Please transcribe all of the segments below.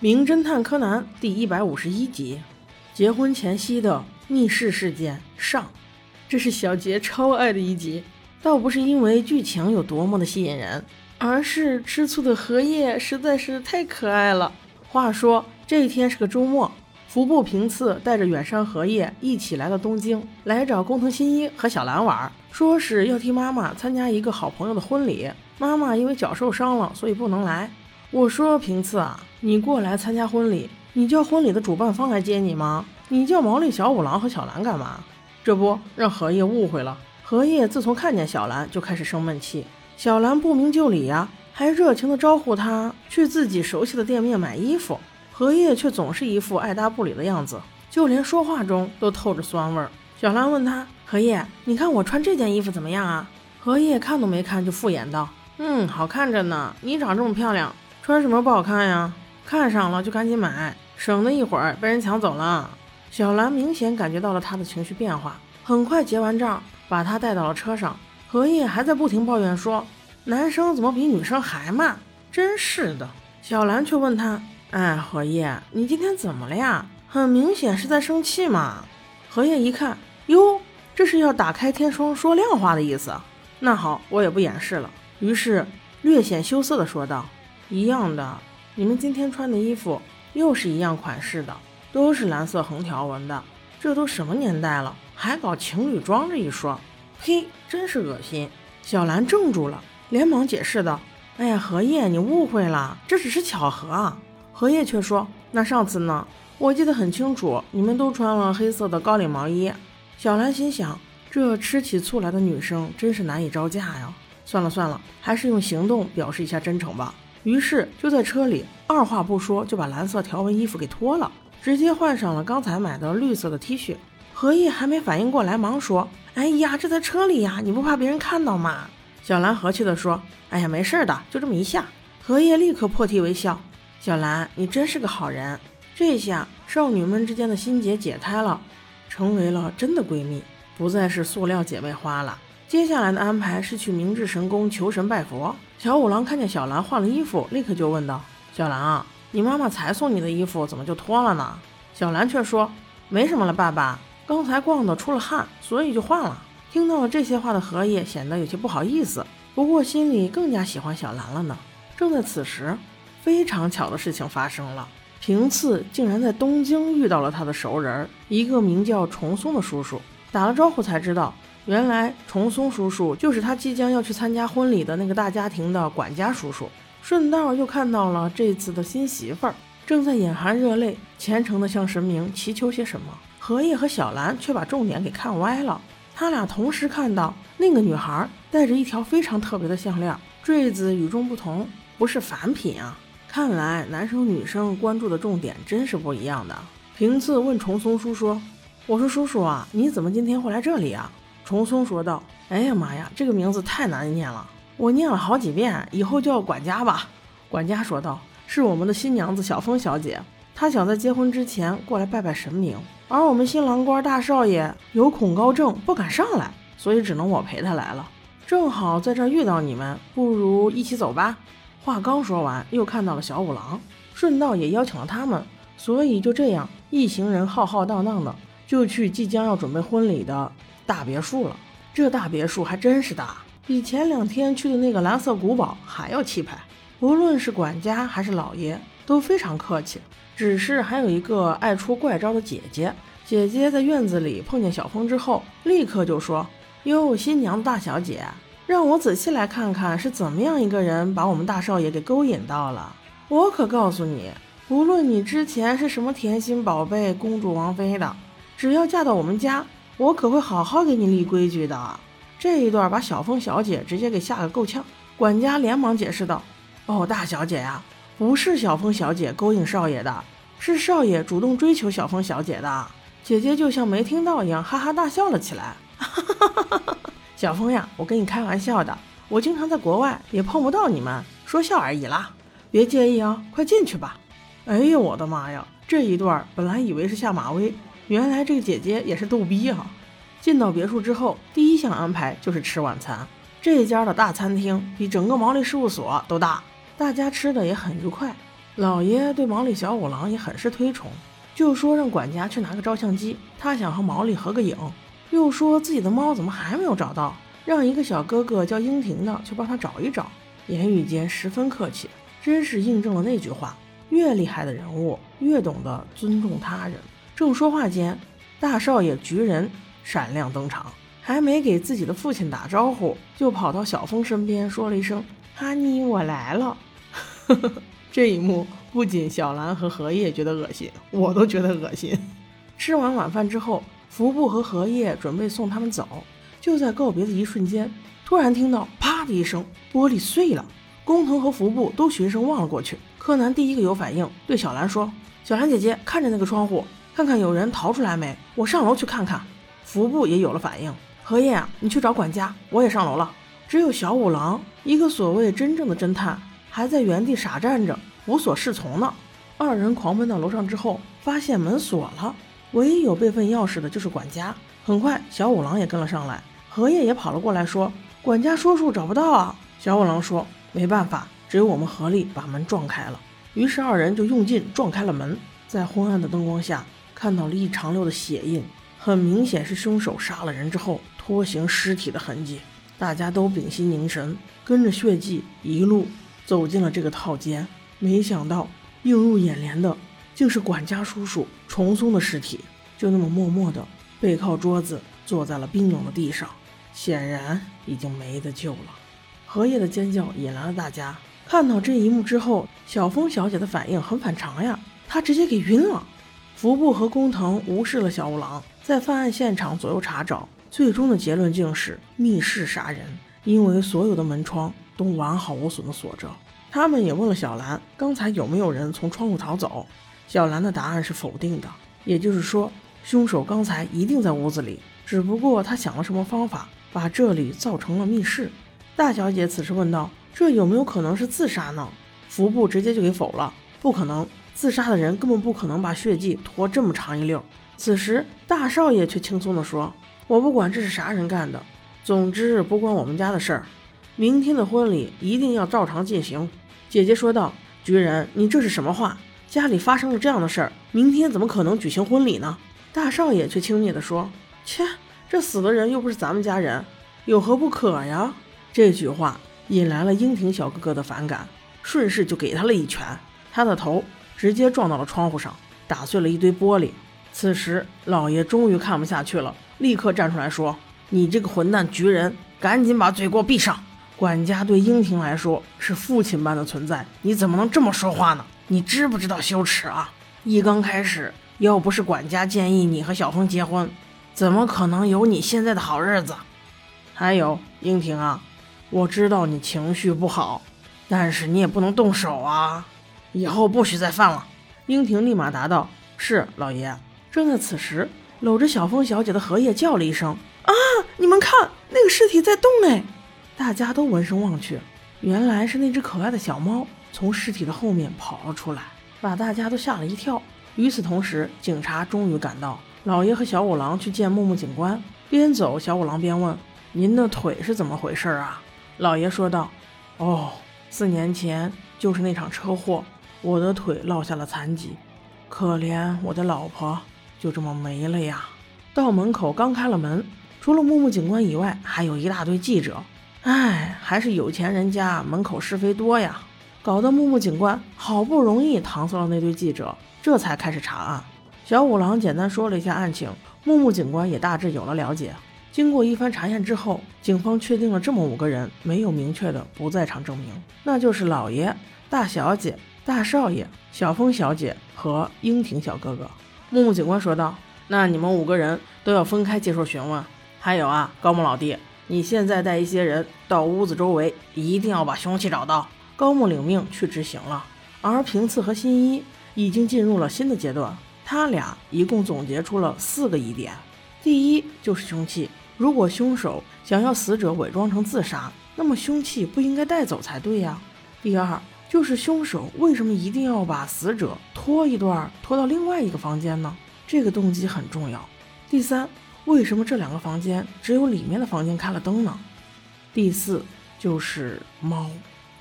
名侦探柯南》第一百五十一集：结婚前夕的密室事件上。这是小杰超爱的一集，倒不是因为剧情有多么的吸引人，而是吃醋的荷叶实在是太可爱了。话说这一天是个周末，服部平次带着远山荷叶一起来到东京，来找工藤新一和小兰玩，说是要替妈妈参加一个好朋友的婚礼。妈妈因为脚受伤了，所以不能来。我说平次啊，你过来参加婚礼，你叫婚礼的主办方来接你吗？你叫毛利小五郎和小兰干嘛？这不让荷叶误会了。荷叶自从看见小兰就开始生闷气。小兰不明就里呀，还热情地招呼他去自己熟悉的店面买衣服。荷叶却总是一副爱答不理的样子，就连说话中都透着酸味儿。小兰问他：“荷叶，你看我穿这件衣服怎么样啊？”荷叶看都没看就敷衍道：“嗯，好看着呢。你长这么漂亮，穿什么不好看呀？看上了就赶紧买，省得一会儿被人抢走了。”小兰明显感觉到了他的情绪变化，很快结完账，把他带到了车上。荷叶还在不停抱怨说：“男生怎么比女生还慢？真是的。”小兰却问他：“哎，荷叶，你今天怎么了呀？很明显是在生气嘛。”荷叶一看，哟，这是要打开天窗说亮话的意思。那好，我也不掩饰了，于是略显羞涩地说道：“一样的，你们今天穿的衣服又是一样款式的。”都是蓝色横条纹的，这都什么年代了，还搞情侣装这一说？呸，真是恶心！小兰怔住了，连忙解释道：“哎呀，荷叶，你误会了，这只是巧合啊。”荷叶却说：“那上次呢？我记得很清楚，你们都穿了黑色的高领毛衣。”小兰心想：这吃起醋来的女生真是难以招架呀！算了算了，还是用行动表示一下真诚吧。于是就在车里，二话不说就把蓝色条纹衣服给脱了。直接换上了刚才买的绿色的 T 恤，何意还没反应过来，忙说：“哎呀，这在车里呀，你不怕别人看到吗？”小兰和气地说：“哎呀，没事的，就这么一下。”荷叶立刻破涕为笑：“小兰，你真是个好人。”这下少女们之间的心结解开了，成为了真的闺蜜，不再是塑料姐妹花了。接下来的安排是去明治神宫求神拜佛。小五郎看见小兰换了衣服，立刻就问道：“小兰啊。”你妈妈才送你的衣服怎么就脱了呢？小兰却说：“没什么了，爸爸，刚才逛的出了汗，所以就换了。”听到了这些话的荷叶显得有些不好意思，不过心里更加喜欢小兰了呢。正在此时，非常巧的事情发生了，平次竟然在东京遇到了他的熟人，一个名叫重松的叔叔。打了招呼才知道，原来重松叔叔就是他即将要去参加婚礼的那个大家庭的管家叔叔。顺道又看到了这次的新媳妇儿正在眼含热泪，虔诚地向神明祈求些什么。荷叶和小兰却把重点给看歪了。他俩同时看到那个女孩戴着一条非常特别的项链，坠子与众不同，不是凡品啊！看来男生女生关注的重点真是不一样的。平次问重松叔说：“我说叔叔啊，你怎么今天会来这里啊？”重松说道：“哎呀妈呀，这个名字太难念了。”我念了好几遍，以后叫管家吧。管家说道：“是我们的新娘子小峰小姐，她想在结婚之前过来拜拜神明，而我们新郎官大少爷有恐高症，不敢上来，所以只能我陪他来了。正好在这儿遇到你们，不如一起走吧。”话刚说完，又看到了小五郎，顺道也邀请了他们，所以就这样，一行人浩浩荡荡的就去即将要准备婚礼的大别墅了。这大别墅还真是大。比前两天去的那个蓝色古堡还要气派，无论是管家还是老爷都非常客气。只是还有一个爱出怪招的姐姐，姐姐在院子里碰见小峰之后，立刻就说：“哟，新娘大小姐，让我仔细来看看是怎么样一个人把我们大少爷给勾引到了。我可告诉你，无论你之前是什么甜心宝贝、公主王妃的，只要嫁到我们家，我可会好好给你立规矩的。”这一段把小凤小姐直接给吓个够呛，管家连忙解释道：“哦，大小姐呀，不是小凤小姐勾引少爷的，是少爷主动追求小凤小姐的。”姐姐就像没听到一样，哈哈大笑了起来。小凤呀，我跟你开玩笑的，我经常在国外也碰不到你们，说笑而已啦，别介意啊，快进去吧。哎呦我的妈呀，这一段本来以为是下马威，原来这个姐姐也是逗逼哈。进到别墅之后，第一项安排就是吃晚餐。这家的大餐厅比整个毛利事务所都大，大家吃的也很愉快。老爷对毛利小五郎也很是推崇，就说让管家去拿个照相机，他想和毛利合个影。又说自己的猫怎么还没有找到，让一个小哥哥叫英婷的去帮他找一找。言语间十分客气，真是印证了那句话：越厉害的人物越懂得尊重他人。正说话间，大少爷菊人闪亮登场，还没给自己的父亲打招呼，就跑到小峰身边说了一声：“哈尼，我来了。”这一幕不仅小兰和荷叶觉得恶心，我都觉得恶心。吃完晚饭之后，服部和荷叶准备送他们走，就在告别的一瞬间，突然听到啪的一声，玻璃碎了。工藤和服部都循声望了过去。柯南第一个有反应，对小兰说：“小兰姐姐，看着那个窗户，看看有人逃出来没？我上楼去看看。”服部也有了反应：“荷叶啊，你去找管家，我也上楼了。”只有小五郎一个所谓真正的侦探。还在原地傻站着，无所适从呢。二人狂奔到楼上之后，发现门锁了，唯一有备份钥匙的就是管家。很快，小五郎也跟了上来，荷叶也跑了过来，说：“管家叔叔找不到啊。”小五郎说：“没办法，只有我们合力把门撞开了。”于是二人就用劲撞开了门，在昏暗的灯光下，看到了一长溜的血印，很明显是凶手杀了人之后拖行尸体的痕迹。大家都屏息凝神，跟着血迹一路。走进了这个套间，没想到映入眼帘的竟是管家叔叔重松的尸体，就那么默默地背靠桌子坐在了冰冷的地上，显然已经没得救了。荷叶的尖叫引来了大家。看到这一幕之后，小风小姐的反应很反常呀，她直接给晕了。服部和工藤无视了小五郎，在犯案现场左右查找，最终的结论竟是密室杀人，因为所有的门窗。都完好无损的锁着。他们也问了小兰，刚才有没有人从窗户逃走？小兰的答案是否定的，也就是说，凶手刚才一定在屋子里，只不过他想了什么方法，把这里造成了密室。大小姐此时问道：“这有没有可能是自杀呢？”服部直接就给否了，不可能，自杀的人根本不可能把血迹拖这么长一溜。此时大少爷却轻松地说：“我不管这是啥人干的，总之不关我们家的事儿。”明天的婚礼一定要照常进行，姐姐说道。菊人，你这是什么话？家里发生了这样的事儿，明天怎么可能举行婚礼呢？大少爷却轻蔑地说：“切，这死的人又不是咱们家人，有何不可呀？”这句话引来了樱庭小哥哥的反感，顺势就给他了一拳，他的头直接撞到了窗户上，打碎了一堆玻璃。此时老爷终于看不下去了，立刻站出来说：“你这个混蛋局人，赶紧把嘴给我闭上！”管家对英婷来说是父亲般的存在，你怎么能这么说话呢？你知不知道羞耻啊？一刚开始，要不是管家建议你和小峰结婚，怎么可能有你现在的好日子？还有英婷啊，我知道你情绪不好，但是你也不能动手啊，以后不许再犯了。英婷立马答道：“是老爷。”正在此时，搂着小峰小姐的荷叶叫了一声：“啊！你们看，那个尸体在动哎！”大家都闻声望去，原来是那只可爱的小猫从尸体的后面跑了出来，把大家都吓了一跳。与此同时，警察终于赶到，老爷和小五郎去见木木警官。边走，小五郎边问：“您的腿是怎么回事啊？”老爷说道：“哦，四年前就是那场车祸，我的腿落下了残疾，可怜我的老婆就这么没了呀。”到门口刚开了门，除了木木警官以外，还有一大堆记者。哎，还是有钱人家门口是非多呀，搞得木木警官好不容易搪塞了那堆记者，这才开始查案。小五郎简单说了一下案情，木木警官也大致有了了解。经过一番查验之后，警方确定了这么五个人没有明确的不在场证明，那就是老爷、大小姐、大少爷、小峰小姐和樱庭小哥哥。木木警官说道：“那你们五个人都要分开接受询问。还有啊，高木老弟。”你现在带一些人到屋子周围，一定要把凶器找到。高木领命去执行了，而平次和新一已经进入了新的阶段。他俩一共总结出了四个疑点：第一就是凶器，如果凶手想要死者伪装成自杀，那么凶器不应该带走才对呀。第二就是凶手为什么一定要把死者拖一段，拖到另外一个房间呢？这个动机很重要。第三。为什么这两个房间只有里面的房间开了灯呢？第四就是猫。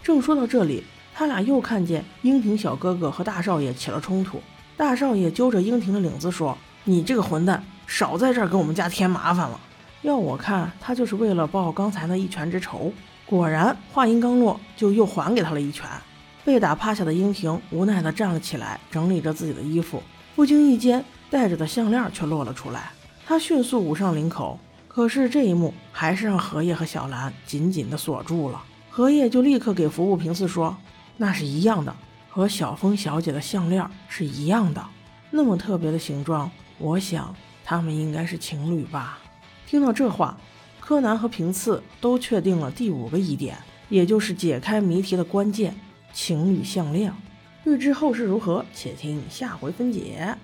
正说到这里，他俩又看见英婷小哥哥和大少爷起了冲突，大少爷揪着英婷的领子说：“你这个混蛋，少在这儿给我们家添麻烦了。”要我看，他就是为了报刚才那一拳之仇。果然，话音刚落，就又还给他了一拳。被打趴下的英婷无奈地站了起来，整理着自己的衣服，不经意间，戴着的项链却落了出来。她迅速捂上领口，可是这一幕还是让荷叶和小兰紧紧地锁住了。荷叶就立刻给服务平次说。那是一样的，和小风小姐的项链是一样的，那么特别的形状，我想他们应该是情侣吧。听到这话，柯南和平次都确定了第五个疑点，也就是解开谜题的关键——情侣项链。欲知后事如何，且听下回分解。